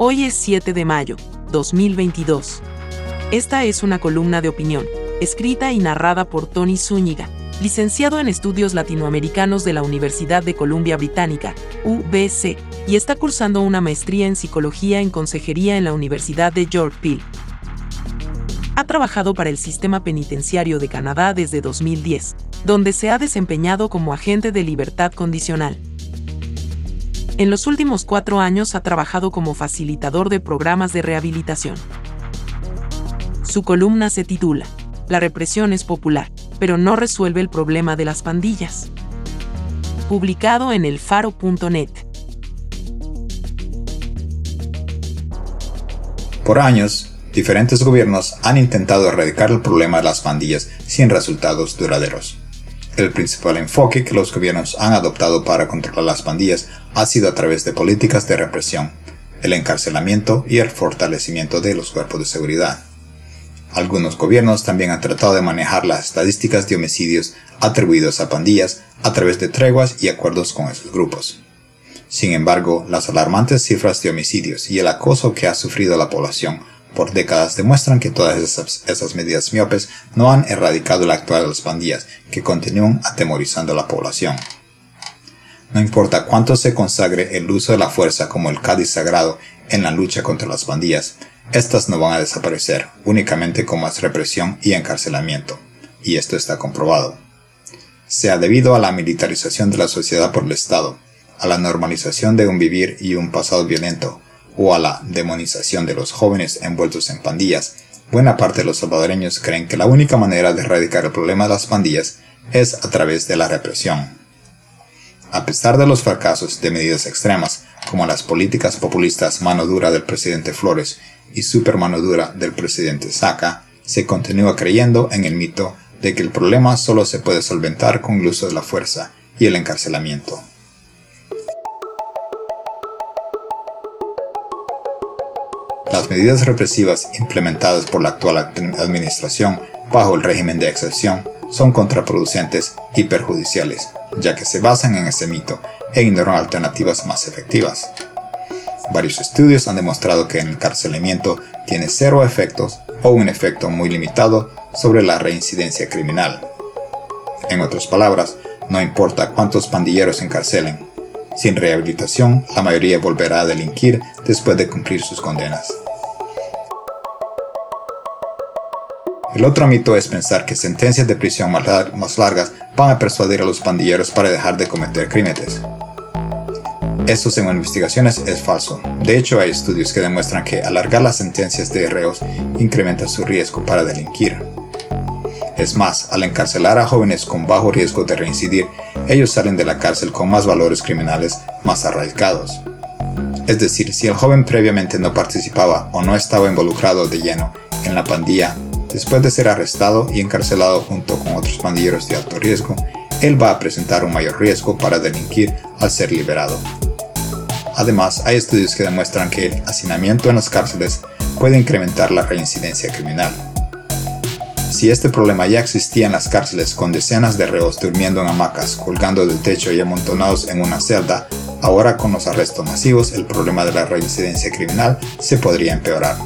Hoy es 7 de mayo, 2022. Esta es una columna de opinión, escrita y narrada por Tony Zúñiga, licenciado en Estudios Latinoamericanos de la Universidad de Columbia Británica, UBC, y está cursando una maestría en Psicología en Consejería en la Universidad de Yorkville. Ha trabajado para el Sistema Penitenciario de Canadá desde 2010, donde se ha desempeñado como agente de libertad condicional. En los últimos cuatro años ha trabajado como facilitador de programas de rehabilitación. Su columna se titula La represión es popular, pero no resuelve el problema de las pandillas. Publicado en elfaro.net. Por años, diferentes gobiernos han intentado erradicar el problema de las pandillas sin resultados duraderos. El principal enfoque que los gobiernos han adoptado para controlar las pandillas ha sido a través de políticas de represión, el encarcelamiento y el fortalecimiento de los cuerpos de seguridad. Algunos gobiernos también han tratado de manejar las estadísticas de homicidios atribuidos a pandillas a través de treguas y acuerdos con esos grupos. Sin embargo, las alarmantes cifras de homicidios y el acoso que ha sufrido la población por décadas demuestran que todas esas, medidas miopes no han erradicado la actual de las pandillas, que continúan atemorizando a la población. No importa cuánto se consagre el uso de la fuerza como el cádiz sagrado en la lucha contra las pandillas, estas no van a desaparecer únicamente con más represión y encarcelamiento, y esto está comprobado. Sea debido a la militarización de la sociedad por el Estado, a la normalización de un vivir y un pasado violento, o a la demonización de los jóvenes envueltos en pandillas, buena parte de los salvadoreños creen que la única manera de erradicar el problema de las pandillas es a través de la represión. A pesar de los fracasos de medidas extremas, como las políticas populistas mano dura del presidente Flores y super mano dura del presidente Saca, se continúa creyendo en el mito de que el problema solo se puede solventar con el uso de la fuerza y el encarcelamiento. Las medidas represivas implementadas por la actual administración bajo el régimen de excepción son contraproducentes y perjudiciales, ya que se basan en ese mito e ignoran alternativas más efectivas. Varios estudios han demostrado que el encarcelamiento tiene cero efectos o un efecto muy limitado sobre la reincidencia criminal. En otras palabras, no importa cuántos pandilleros encarcelen, sin rehabilitación la mayoría volverá a delinquir después de cumplir sus condenas. El otro mito es pensar que sentencias de prisión más largas van a persuadir a los pandilleros para dejar de cometer crímenes. Esto según investigaciones es falso. De hecho, hay estudios que demuestran que alargar las sentencias de reos incrementa su riesgo para delinquir. Es más, al encarcelar a jóvenes con bajo riesgo de reincidir, ellos salen de la cárcel con más valores criminales más arraigados. Es decir, si el joven previamente no participaba o no estaba involucrado de lleno en la pandilla Después de ser arrestado y encarcelado junto con otros pandilleros de alto riesgo, él va a presentar un mayor riesgo para delinquir al ser liberado. Además, hay estudios que demuestran que el hacinamiento en las cárceles puede incrementar la reincidencia criminal. Si este problema ya existía en las cárceles con decenas de reos durmiendo en hamacas, colgando del techo y amontonados en una celda, ahora con los arrestos masivos el problema de la reincidencia criminal se podría empeorar.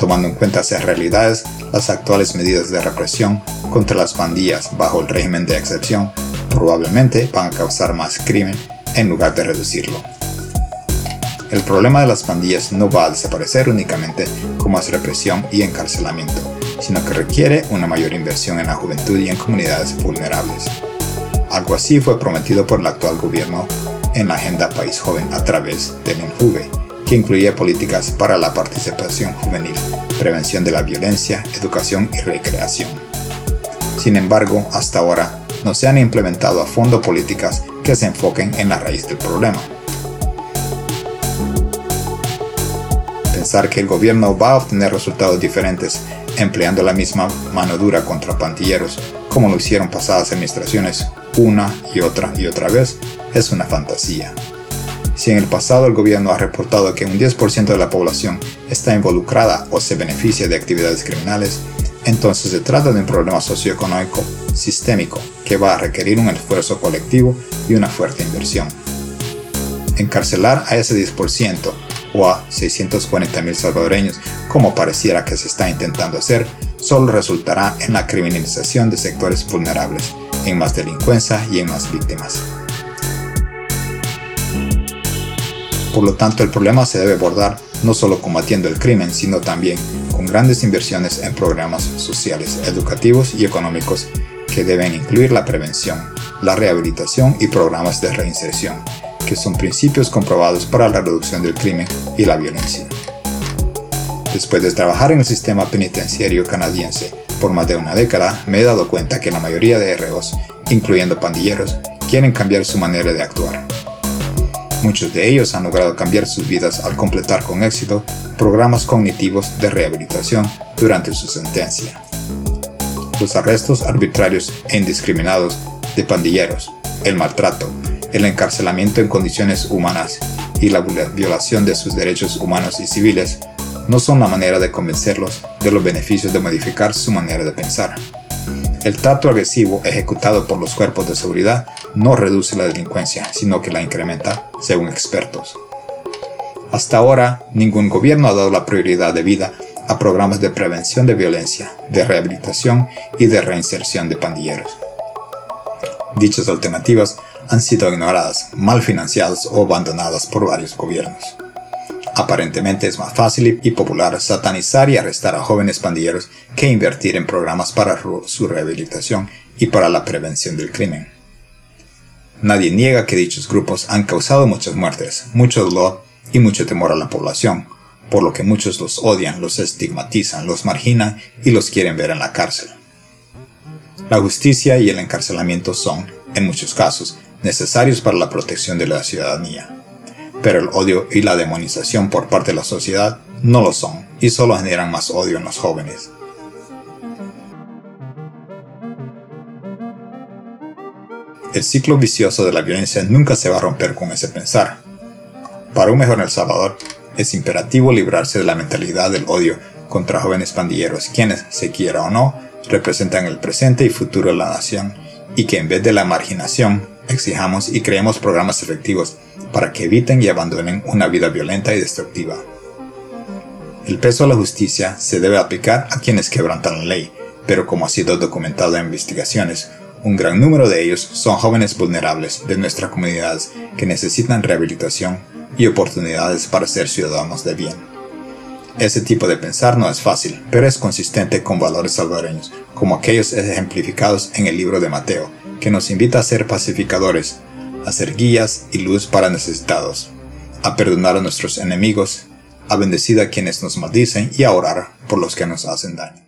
Tomando en cuenta esas realidades, las actuales medidas de represión contra las pandillas bajo el régimen de excepción probablemente van a causar más crimen en lugar de reducirlo. El problema de las pandillas no va a desaparecer únicamente con más represión y encarcelamiento, sino que requiere una mayor inversión en la juventud y en comunidades vulnerables. Algo así fue prometido por el actual gobierno en la Agenda País Joven a través del INJUVE, que incluye políticas para la participación juvenil, prevención de la violencia, educación y recreación. Sin embargo, hasta ahora no se han implementado a fondo políticas que se enfoquen en la raíz del problema. pensar que el gobierno va a obtener resultados diferentes empleando la misma mano dura contra pandilleros, como lo hicieron pasadas administraciones una y otra y otra vez, es una fantasía. Si en el pasado el gobierno ha reportado que un 10% de la población está involucrada o se beneficia de actividades criminales, entonces se trata de un problema socioeconómico sistémico que va a requerir un esfuerzo colectivo y una fuerte inversión. Encarcelar a ese 10% o a 640.000 salvadoreños, como pareciera que se está intentando hacer, solo resultará en la criminalización de sectores vulnerables, en más delincuencia y en más víctimas. Por lo tanto, el problema se debe abordar no solo combatiendo el crimen, sino también con grandes inversiones en programas sociales, educativos y económicos que deben incluir la prevención, la rehabilitación y programas de reinserción, que son principios comprobados para la reducción del crimen y la violencia. Después de trabajar en el sistema penitenciario canadiense por más de una década, me he dado cuenta que la mayoría de ROs, incluyendo pandilleros, quieren cambiar su manera de actuar. Muchos de ellos han logrado cambiar sus vidas al completar con éxito programas cognitivos de rehabilitación durante su sentencia. Los arrestos arbitrarios e indiscriminados de pandilleros, el maltrato, el encarcelamiento en condiciones humanas y la violación de sus derechos humanos y civiles no son la manera de convencerlos de los beneficios de modificar su manera de pensar. El trato agresivo ejecutado por los cuerpos de seguridad no reduce la delincuencia, sino que la incrementa, según expertos. Hasta ahora, ningún gobierno ha dado la prioridad de vida a programas de prevención de violencia, de rehabilitación y de reinserción de pandilleros. Dichas alternativas han sido ignoradas, mal financiadas o abandonadas por varios gobiernos. Aparentemente es más fácil y popular satanizar y arrestar a jóvenes pandilleros que invertir en programas para su rehabilitación y para la prevención del crimen. Nadie niega que dichos grupos han causado muchas muertes, mucho dolor y mucho temor a la población, por lo que muchos los odian, los estigmatizan, los marginan y los quieren ver en la cárcel. La justicia y el encarcelamiento son, en muchos casos, necesarios para la protección de la ciudadanía pero el odio y la demonización por parte de la sociedad no lo son y solo generan más odio en los jóvenes. El ciclo vicioso de la violencia nunca se va a romper con ese pensar. Para un mejor El Salvador, es imperativo librarse de la mentalidad del odio contra jóvenes pandilleros, quienes, se quiera o no, representan el presente y futuro de la nación, y que en vez de la marginación, exijamos y creemos programas efectivos para que eviten y abandonen una vida violenta y destructiva. El peso de la justicia se debe aplicar a quienes quebrantan la ley, pero como ha sido documentado en investigaciones, un gran número de ellos son jóvenes vulnerables de nuestras comunidades que necesitan rehabilitación y oportunidades para ser ciudadanos de bien. Ese tipo de pensar no es fácil, pero es consistente con valores salvadoreños, como aquellos ejemplificados en el libro de Mateo, que nos invita a ser pacificadores, a ser guías y luz para necesitados, a perdonar a nuestros enemigos, a bendecir a quienes nos maldicen y a orar por los que nos hacen daño.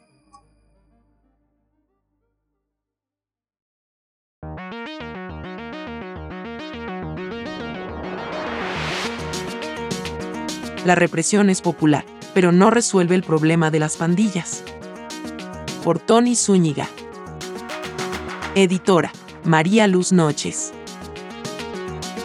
La represión es popular, pero no resuelve el problema de las pandillas. Por Tony Zúñiga. Editora. María Luz Noches.